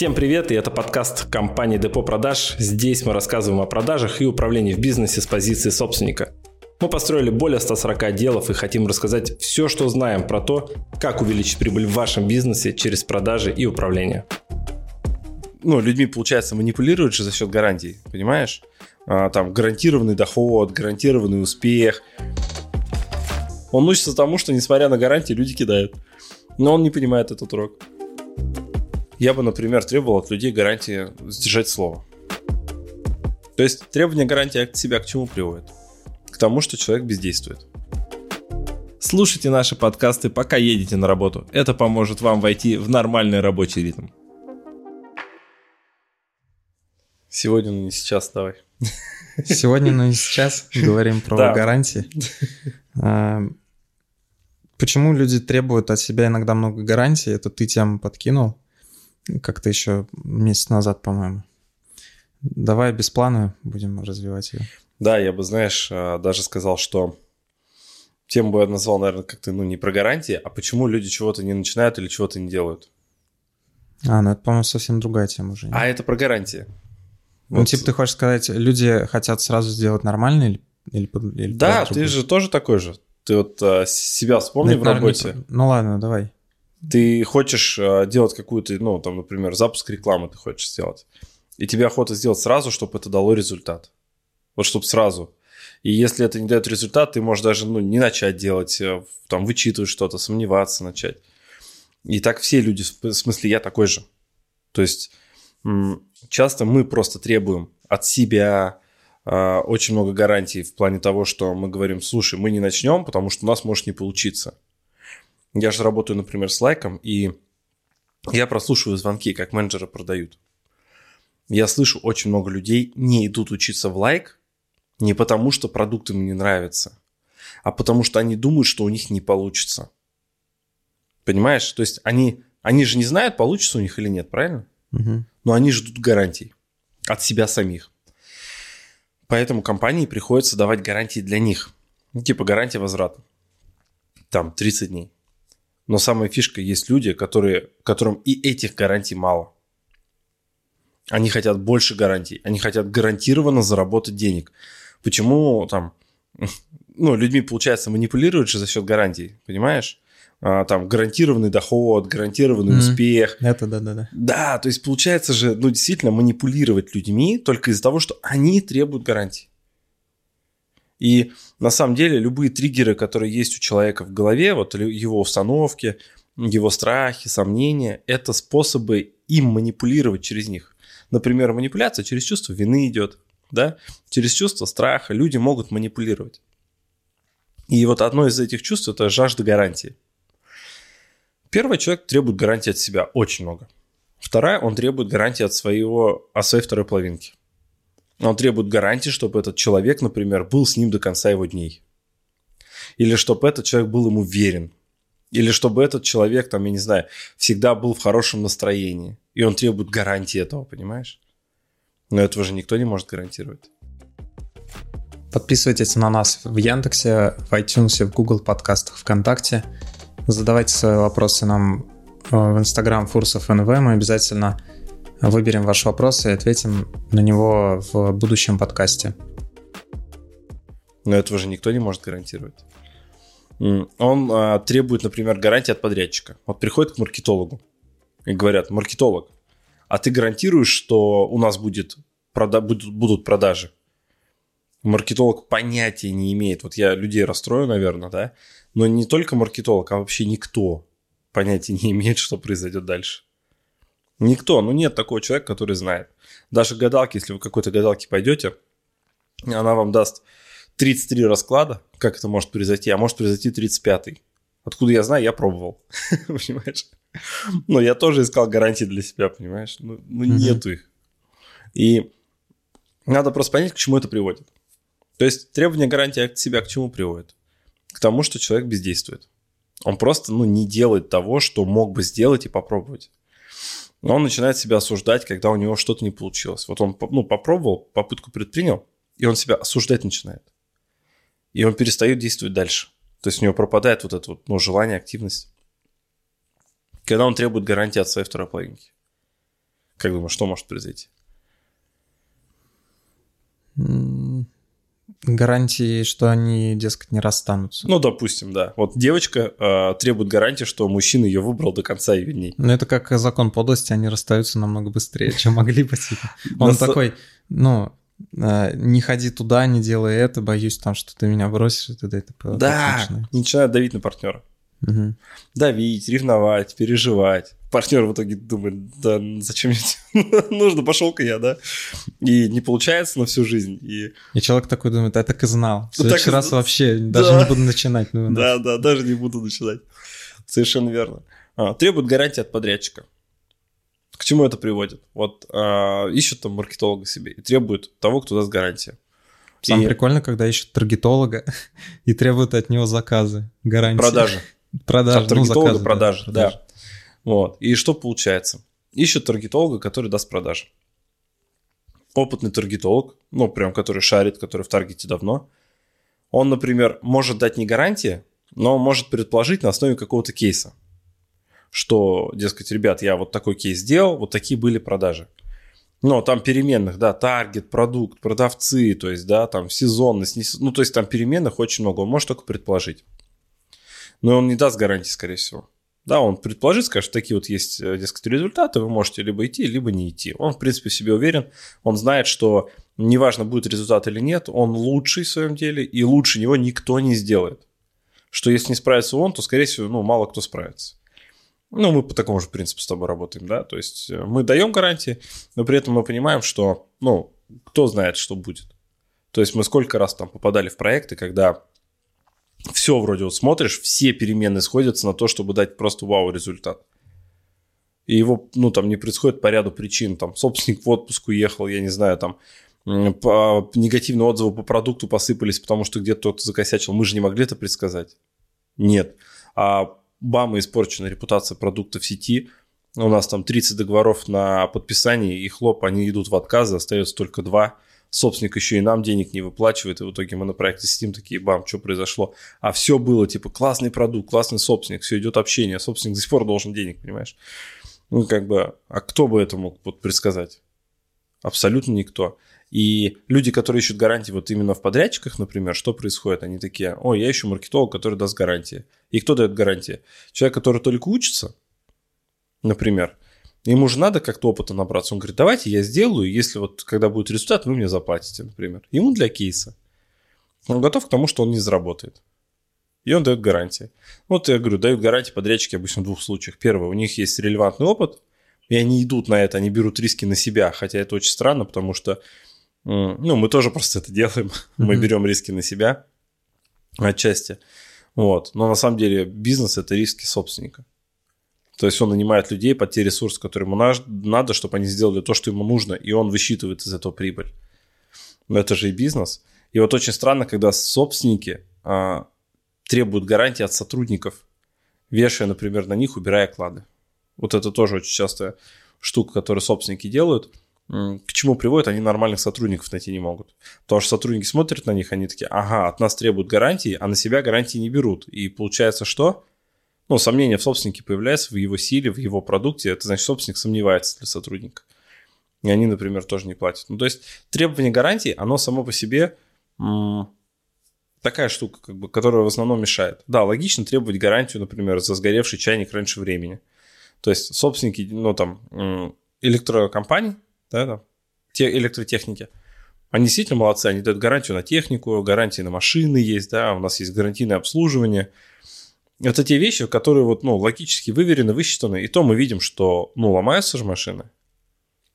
Всем привет, и это подкаст компании Депо Продаж. Здесь мы рассказываем о продажах и управлении в бизнесе с позиции собственника. Мы построили более 140 отделов и хотим рассказать все, что знаем про то, как увеличить прибыль в вашем бизнесе через продажи и управление. Ну, людьми, получается, манипулируют же за счет гарантий, понимаешь? А, там гарантированный доход, гарантированный успех. Он учится тому, что, несмотря на гарантии, люди кидают. Но он не понимает этот урок. Я бы, например, требовал от людей гарантии сдержать слово. То есть требование гарантии от себя к чему приводит? К тому, что человек бездействует. Слушайте наши подкасты, пока едете на работу. Это поможет вам войти в нормальный рабочий ритм. Сегодня, но не сейчас, давай. Сегодня, но не сейчас, говорим про да. гарантии. А, почему люди требуют от себя иногда много гарантий? Это ты тему подкинул как-то еще месяц назад, по-моему. Давай без плана будем развивать ее. Да, я бы, знаешь, а, даже сказал, что тему бы я назвал, наверное, как-то, ну, не про гарантии, а почему люди чего-то не начинают или чего-то не делают. А, ну это, по-моему, совсем другая тема уже. Нет? А это про гарантии. Ну, вот. типа, ты хочешь сказать, люди хотят сразу сделать нормально или... или, или да, ты же тоже такой же. Ты вот а, себя вспомни ну, в работе. Не... Ну ладно, давай. Ты хочешь э, делать какую-то, ну, там, например, запуск рекламы ты хочешь сделать. И тебе охота сделать сразу, чтобы это дало результат. Вот чтобы сразу. И если это не дает результат, ты можешь даже ну, не начать делать, э, там, вычитывать что-то, сомневаться начать. И так все люди, в смысле, я такой же. То есть часто мы просто требуем от себя э, очень много гарантий в плане того, что мы говорим, слушай, мы не начнем, потому что у нас может не получиться. Я же работаю, например, с лайком, и я прослушиваю звонки, как менеджеры продают. Я слышу, очень много людей не идут учиться в лайк не потому, что продукт им не нравится, а потому что они думают, что у них не получится. Понимаешь? То есть они, они же не знают, получится у них или нет, правильно? Угу. Но они ждут гарантий от себя самих. Поэтому компании приходится давать гарантии для них. Ну, типа гарантия возврата. Там 30 дней. Но самая фишка, есть люди, которые, которым и этих гарантий мало. Они хотят больше гарантий. Они хотят гарантированно заработать денег. Почему там, ну, людьми, получается, манипулируют же за счет гарантий, понимаешь? А, там гарантированный доход, гарантированный mm успех. Это да, да, да. Да, то есть получается же, ну, действительно манипулировать людьми только из-за того, что они требуют гарантий. И на самом деле любые триггеры, которые есть у человека в голове, вот его установки, его страхи, сомнения, это способы им манипулировать через них. Например, манипуляция через чувство вины идет, да, через чувство страха люди могут манипулировать. И вот одно из этих чувств – это жажда гарантии. Первый человек требует гарантии от себя очень много. Вторая, он требует гарантии от, своего, от своей второй половинки. Он требует гарантии, чтобы этот человек, например, был с ним до конца его дней. Или чтобы этот человек был ему верен. Или чтобы этот человек, там, я не знаю, всегда был в хорошем настроении. И он требует гарантии этого, понимаешь? Но этого же никто не может гарантировать. Подписывайтесь на нас в Яндексе, в iTunes, в Google подкастах, ВКонтакте. Задавайте свои вопросы нам э, в Instagram Фурсов НВ. Мы обязательно выберем ваш вопрос и ответим на него в будущем подкасте. Но этого же никто не может гарантировать. Он а, требует, например, гарантии от подрядчика. Вот приходит к маркетологу и говорят, маркетолог, а ты гарантируешь, что у нас будет прода- будут, будут продажи? Маркетолог понятия не имеет. Вот я людей расстрою, наверное, да? Но не только маркетолог, а вообще никто понятия не имеет, что произойдет дальше. Никто, ну нет такого человека, который знает. Даже гадалки, если вы к какой-то гадалке пойдете, она вам даст 33 расклада, как это может произойти, а может произойти 35-й. Откуда я знаю, я пробовал. Понимаешь? Но я тоже искал гарантии для себя, понимаешь? Ну, ну нету их. И надо просто понять, к чему это приводит. То есть требование гарантии от себя к чему приводит? К тому, что человек бездействует. Он просто ну, не делает того, что мог бы сделать и попробовать. Но он начинает себя осуждать, когда у него что-то не получилось. Вот он ну, попробовал, попытку предпринял, и он себя осуждать начинает. И он перестает действовать дальше. То есть у него пропадает вот это вот, ну, желание, активность. Когда он требует гарантии от своей второй половинки. Как думаешь, что может произойти? Гарантии, что они, дескать, не расстанутся. Ну, допустим, да. Вот девочка э, требует гарантии, что мужчина ее выбрал до конца ее дней. Ну, это как закон подлости, они расстаются намного быстрее, чем могли бы. Типа. Он такой, ну, э, не ходи туда, не делай это, боюсь там, что ты меня бросишь, и т.д. и т.п. Да, начинает давить на партнера. Давить, ревновать, переживать. Партнер в итоге думает, да зачем мне нужно, пошел-ка я, да. И не получается на всю жизнь. И, и человек такой думает, я так и знал. В следующий так... раз вообще да. даже не буду начинать. Ну, да, да, даже не буду начинать. Совершенно верно. А, требует гарантии от подрядчика. К чему это приводит? Вот а, ищут там маркетолога себе и требуют того, кто даст гарантию. Самое и... прикольно, когда ищут таргетолога и требуют от него заказы, гарантии. Продажи. Продажи. Ну, ну, продажи, да. продажи. Вот. И что получается? Ищут таргетолога, который даст продажи. Опытный таргетолог, ну, прям который шарит, который в таргете давно, он, например, может дать не гарантии, но может предположить на основе какого-то кейса, что, дескать, ребят, я вот такой кейс сделал, вот такие были продажи. Но там переменных, да, таргет, продукт, продавцы, то есть, да, там сезонность, не, ну, то есть там переменных очень много, он может только предположить. Но он не даст гарантии, скорее всего. Да, он предположит, скажет, такие вот есть, э, дескать, результаты, вы можете либо идти, либо не идти. Он, в принципе, в себе уверен, он знает, что неважно, будет результат или нет, он лучший в своем деле, и лучше него никто не сделает. Что если не справится он, то, скорее всего, ну, мало кто справится. Ну, мы по такому же принципу с тобой работаем, да, то есть э, мы даем гарантии, но при этом мы понимаем, что, ну, кто знает, что будет. То есть мы сколько раз там попадали в проекты, когда все вроде вот смотришь, все переменные сходятся на то, чтобы дать просто вау результат. И его, ну, там не происходит по ряду причин. Там собственник в отпуск уехал, я не знаю, там по, негативные отзывы по продукту посыпались, потому что где-то кто-то закосячил. Мы же не могли это предсказать. Нет. А бам, испорчена репутация продукта в сети. У нас там 30 договоров на подписание, и хлоп, они идут в отказы, остается только два – собственник еще и нам денег не выплачивает, и в итоге мы на проекте сидим такие, бам, что произошло? А все было, типа, классный продукт, классный собственник, все идет общение, а собственник до сих пор должен денег, понимаешь? Ну, как бы, а кто бы это мог вот предсказать? Абсолютно никто. И люди, которые ищут гарантии вот именно в подрядчиках, например, что происходит? Они такие, ой, я ищу маркетолога, который даст гарантии. И кто дает гарантии? Человек, который только учится, например, Ему же надо как-то опыта набраться. Он говорит, давайте я сделаю, если вот когда будет результат, вы мне заплатите, например. Ему для кейса. Он готов к тому, что он не заработает. И он дает гарантии. Вот я говорю, дают гарантии подрядчики обычно в двух случаях. Первое, у них есть релевантный опыт, и они идут на это, они берут риски на себя, хотя это очень странно, потому что ну, мы тоже просто это делаем, mm-hmm. мы берем риски на себя отчасти. Вот. Но на самом деле бизнес – это риски собственника. То есть он нанимает людей под те ресурсы, которые ему надо, чтобы они сделали то, что ему нужно, и он высчитывает из этого прибыль. Но это же и бизнес. И вот очень странно, когда собственники а, требуют гарантии от сотрудников, вешая, например, на них, убирая клады. Вот это тоже очень частая штука, которую собственники делают. К чему приводит, они нормальных сотрудников найти не могут. Потому что сотрудники смотрят на них, они такие, ага, от нас требуют гарантии, а на себя гарантии не берут. И получается что? Ну, сомнение в собственнике появляется, в его силе, в его продукте, это значит, собственник сомневается для сотрудника. И они, например, тоже не платят. Ну, то есть требование гарантии, оно само по себе такая штука, как бы, которая в основном мешает. Да, логично требовать гарантию, например, за сгоревший чайник раньше времени. То есть собственники, ну, там, электрокомпаний, да, там, те электротехники, они действительно молодцы, они дают гарантию на технику, гарантии на машины есть, да, у нас есть гарантийное обслуживание – это те вещи, которые вот, ну, логически выверены, высчитаны, и то мы видим, что, ну, ломаются же машины,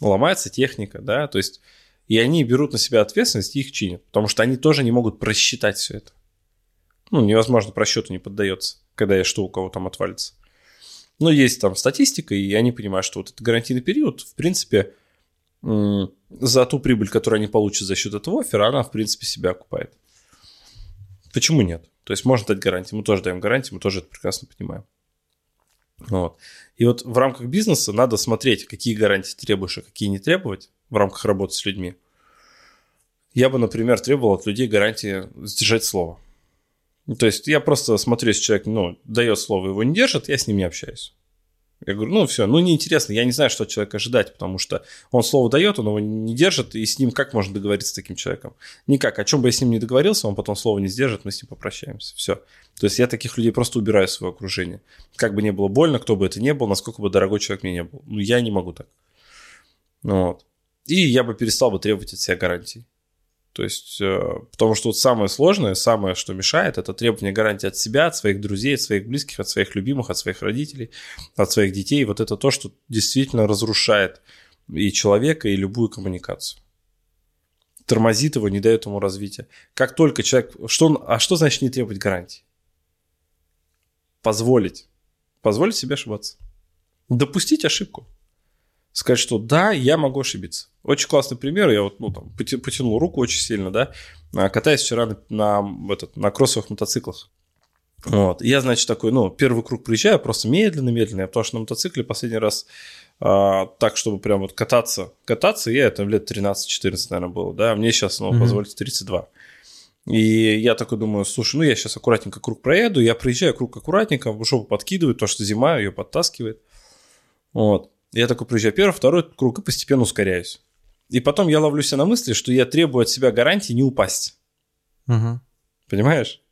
ломается техника, да, то есть, и они берут на себя ответственность и их чинят, потому что они тоже не могут просчитать все это. Ну, невозможно, просчету не поддается, когда я что у кого там отвалится. Но есть там статистика, и они понимают, что вот этот гарантийный период, в принципе, за ту прибыль, которую они получат за счет этого оффера, она, в принципе, себя окупает. Почему нет? То есть можно дать гарантии, мы тоже даем гарантии, мы тоже это прекрасно понимаем. Вот. И вот в рамках бизнеса надо смотреть, какие гарантии требуешь, а какие не требовать в рамках работы с людьми. Я бы, например, требовал от людей гарантии сдержать слово. То есть я просто смотрю, если человек ну, дает слово, его не держит, я с ним не общаюсь. Я говорю, ну все, ну неинтересно, я не знаю, что от человека ожидать, потому что он слово дает, он его не держит, и с ним как можно договориться с таким человеком? Никак. О чем бы я с ним не договорился, он потом слово не сдержит, мы с ним попрощаемся. Все. То есть я таких людей просто убираю из своего окружения. Как бы не было больно, кто бы это ни был, насколько бы дорогой человек мне не был. Ну, я не могу так. Ну, вот. И я бы перестал бы требовать от себя гарантий. То есть, э, потому что вот самое сложное, самое, что мешает, это требование гарантии от себя, от своих друзей, от своих близких, от своих любимых, от своих родителей, от своих детей. Вот это то, что действительно разрушает и человека, и любую коммуникацию. Тормозит его, не дает ему развития. Как только человек... Что, а что значит не требовать гарантии? Позволить. Позволить себе ошибаться. Допустить ошибку сказать, что да, я могу ошибиться. Очень классный пример. Я вот, ну, там, потянул руку очень сильно, да, а, катаясь вчера на, на, этот, на кроссовых мотоциклах. Вот. я, значит, такой, ну, первый круг приезжаю, просто медленно-медленно, потому что на мотоцикле последний раз а, так, чтобы прям вот кататься, кататься, я это лет 13-14, наверное, было, да, мне сейчас, ну, mm-hmm. позвольте, 32. И я такой думаю, слушай, ну я сейчас аккуратненько круг проеду, я приезжаю, круг аккуратненько, жопу подкидывает, то, что зима ее подтаскивает. Вот. Я такой приезжаю первый, второй круг и постепенно ускоряюсь. И потом я ловлю себя на мысли, что я требую от себя гарантии не упасть. Угу. Понимаешь?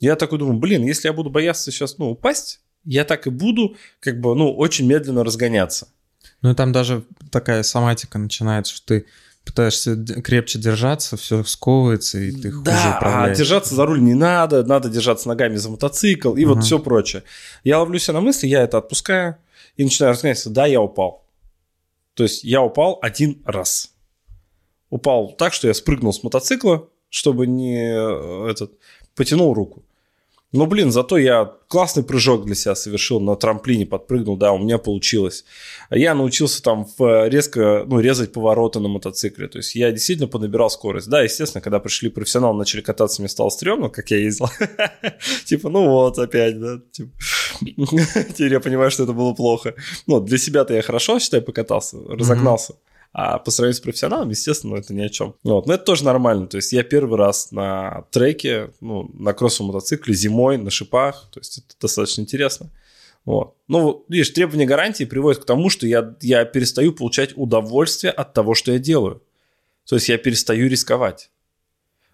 Я такой думаю, блин, если я буду бояться сейчас, ну, упасть, я так и буду, как бы, ну, очень медленно разгоняться. Ну, и там даже такая соматика начинается, что ты пытаешься крепче держаться, все сковывается, и ты хуже да, управляешь. а держаться за руль не надо, надо держаться ногами за мотоцикл, и угу. вот все прочее. Я ловлю себя на мысли, я это отпускаю, и начинаю разгоняться, да, я упал. То есть я упал один раз. Упал так, что я спрыгнул с мотоцикла, чтобы не э, этот, потянул руку. Но, блин, зато я классный прыжок для себя совершил, на трамплине подпрыгнул, да, у меня получилось. Я научился там резко, ну, резать повороты на мотоцикле, то есть я действительно понабирал скорость. Да, естественно, когда пришли профессионалы, начали кататься, мне стало стрёмно, как я ездил. Типа, ну вот, опять, да, теперь я понимаю, что это было плохо. Ну, для себя-то я хорошо, считаю, покатался, разогнался. А по сравнению с профессионалом, естественно, это ни о чем. Вот. Но это тоже нормально. То есть я первый раз на треке, ну, на кроссовом мотоцикле зимой, на шипах. То есть это достаточно интересно. Вот. Ну, видишь, требования гарантии приводят к тому, что я, я перестаю получать удовольствие от того, что я делаю. То есть я перестаю рисковать.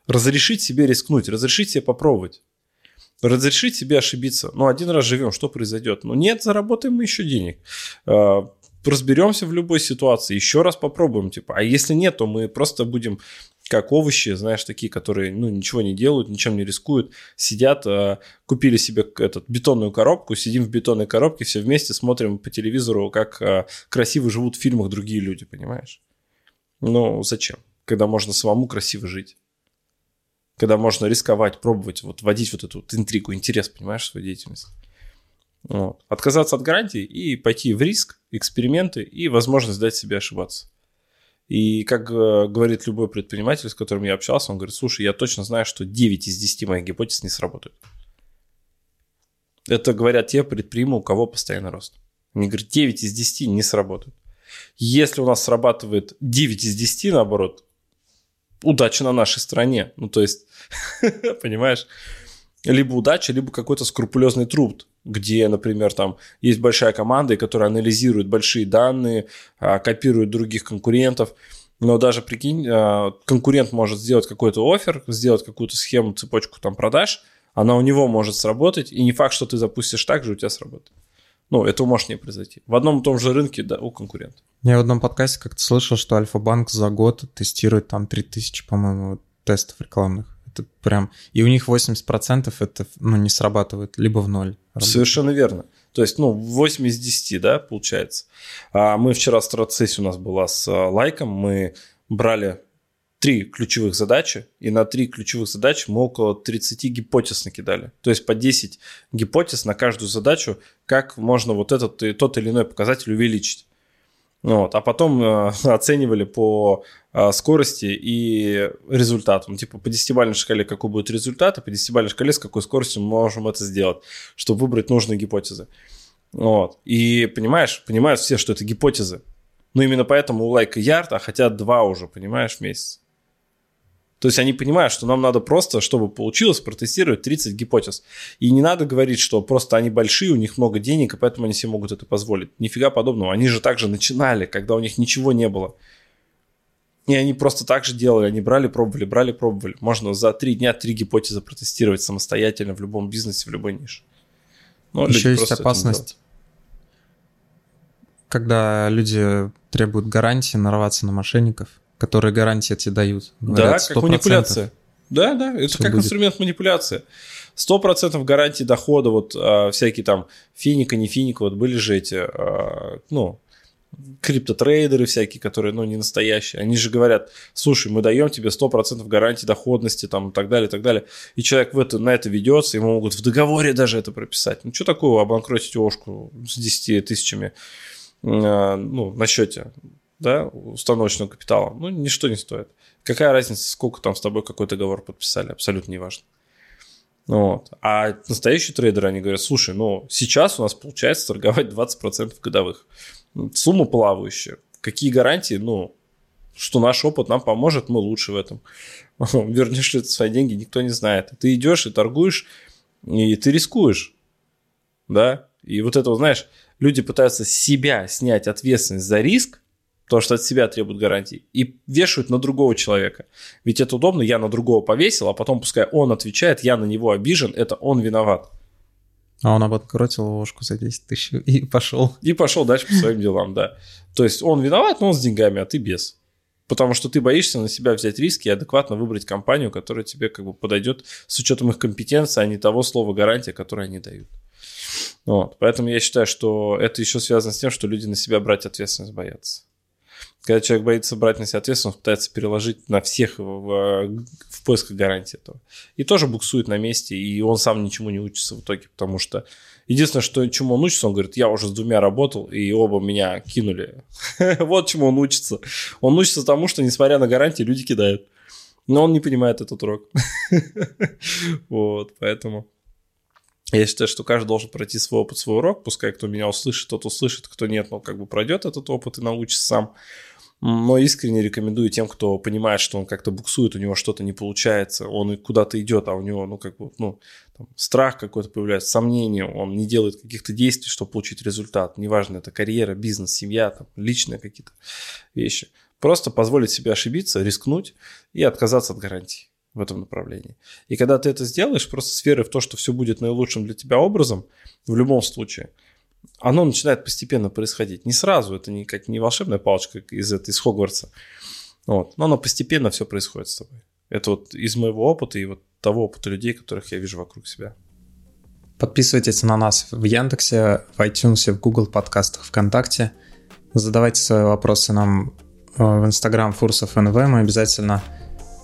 Разрешить себе рискнуть, разрешить себе попробовать. Разрешить себе ошибиться. Ну, один раз живем, что произойдет? Ну, нет, заработаем мы еще денег. Разберемся в любой ситуации, еще раз попробуем, типа. А если нет, то мы просто будем как овощи, знаешь, такие, которые, ну, ничего не делают, ничем не рискуют, сидят, э, купили себе этот, бетонную коробку, сидим в бетонной коробке, все вместе смотрим по телевизору, как э, красиво живут в фильмах другие люди, понимаешь? Ну, зачем? Когда можно самому красиво жить. Когда можно рисковать, пробовать, вот вводить вот эту вот интригу, интерес, понимаешь, в свою деятельность. Вот. Отказаться от гарантий и пойти в риск, эксперименты и возможность дать себе ошибаться. И как э, говорит любой предприниматель, с которым я общался, он говорит, слушай, я точно знаю, что 9 из 10 моих гипотез не сработают. Это говорят те предприимы, у кого постоянный рост. Они говорят, 9 из 10 не сработают. Если у нас срабатывает 9 из 10, наоборот, удача на нашей стороне. Ну, то есть, понимаешь, либо удача, либо какой-то скрупулезный труд где, например, там есть большая команда, которая анализирует большие данные, а, копирует других конкурентов. Но даже прикинь, а, конкурент может сделать какой-то офер, сделать какую-то схему, цепочку там продаж, она у него может сработать, и не факт, что ты запустишь так же, у тебя сработает. Ну, это может не произойти. В одном и том же рынке, да, у конкурента. Я в одном подкасте как-то слышал, что Альфа-банк за год тестирует там 3000, по-моему, тестов рекламных. Это прям... И у них 80% это ну, не срабатывает, либо в ноль. Совершенно верно. То есть, ну, 8 из 10, да, получается. А мы вчера стратсессия у нас была с а, лайком, мы брали три ключевых задачи, и на три ключевых задачи мы около 30 гипотез накидали. То есть по 10 гипотез на каждую задачу, как можно вот этот и тот или иной показатель увеличить. Вот, а потом э, оценивали по э, скорости и результатам. Типа по десятибалльной шкале какой будет результат, и по десятибалльной шкале с какой скоростью мы можем это сделать, чтобы выбрать нужные гипотезы. Вот. И понимаешь, понимают все, что это гипотезы. Ну, именно поэтому у лайка ярд, а хотят два уже, понимаешь, в месяц. То есть они понимают, что нам надо просто, чтобы получилось, протестировать 30 гипотез. И не надо говорить, что просто они большие, у них много денег, и поэтому они себе могут это позволить. Нифига подобного. Они же также начинали, когда у них ничего не было. И они просто так же делали. Они брали, пробовали, брали, пробовали. Можно за три дня три гипотезы протестировать самостоятельно в любом бизнесе, в любой нише. Но Еще есть опасность, когда люди требуют гарантии, нарваться на мошенников которые гарантии тебе дают. Говорят, да, как манипуляция. Да, да, это Все как будет. инструмент манипуляции. Сто процентов гарантии дохода, вот а, всякие там финика, не финика, вот были же эти, а, ну, криптотрейдеры всякие, которые, ну, не настоящие, они же говорят, слушай, мы даем тебе 100% гарантии доходности, там, и так далее, и так далее. И человек в это, на это ведется, ему могут в договоре даже это прописать. Ну, что такого обанкротить ошку с 10 тысячами, а, ну, на счете? Да, установочного капитала, ну, ничто не стоит. Какая разница, сколько там с тобой какой договор подписали, абсолютно неважно. Вот. А настоящие трейдеры, они говорят, слушай, ну, сейчас у нас получается торговать 20% годовых. Сумма плавающая. Какие гарантии? Ну, что наш опыт нам поможет, мы лучше в этом. Вернешь ли ты свои деньги, никто не знает. Ты идешь и торгуешь, и ты рискуешь. Да? И вот это, знаешь, люди пытаются с себя снять ответственность за риск, потому что от себя требуют гарантий, и вешают на другого человека. Ведь это удобно, я на другого повесил, а потом пускай он отвечает, я на него обижен, это он виноват. А он обанкротил ложку за 10 тысяч и пошел. И пошел дальше по своим делам, да. То есть он виноват, но он с деньгами, а ты без. Потому что ты боишься на себя взять риски и адекватно выбрать компанию, которая тебе как бы подойдет с учетом их компетенции, а не того слова гарантия, которое они дают. Вот. Поэтому я считаю, что это еще связано с тем, что люди на себя брать ответственность боятся. Когда человек боится брать на себя ответственность, пытается переложить на всех в, в поисках гарантии этого. И тоже буксует на месте, и он сам ничему не учится в итоге, потому что единственное, что, чему он учится, он говорит, я уже с двумя работал, и оба меня кинули. вот чему он учится. Он учится тому, что, несмотря на гарантии, люди кидают. Но он не понимает этот урок. вот, поэтому... Я считаю, что каждый должен пройти свой опыт, свой урок. Пускай кто меня услышит, тот услышит, кто нет, но как бы пройдет этот опыт и научится сам. Но искренне рекомендую тем, кто понимает, что он как-то буксует, у него что-то не получается, он куда-то идет, а у него, ну, как бы, ну, там, страх какой-то появляется, сомнение, он не делает каких-то действий, чтобы получить результат. Неважно, это карьера, бизнес, семья, там, личные какие-то вещи. Просто позволить себе ошибиться, рискнуть и отказаться от гарантий в этом направлении. И когда ты это сделаешь, просто с верой в то, что все будет наилучшим для тебя образом, в любом случае – оно начинает постепенно происходить. Не сразу, это не как не волшебная палочка из, из Хогвартса. Вот. Но оно постепенно все происходит с тобой. Это вот из моего опыта и вот того опыта людей, которых я вижу вокруг себя. Подписывайтесь на нас в Яндексе, в iTunes, в Google подкастах, ВКонтакте. Задавайте свои вопросы нам э, в Instagram Фурсов НВ. Мы обязательно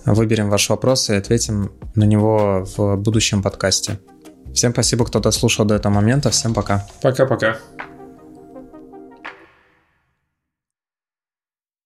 выберем ваш вопрос и ответим на него в будущем подкасте. Всем спасибо, кто дослушал до этого момента. Всем пока. Пока-пока.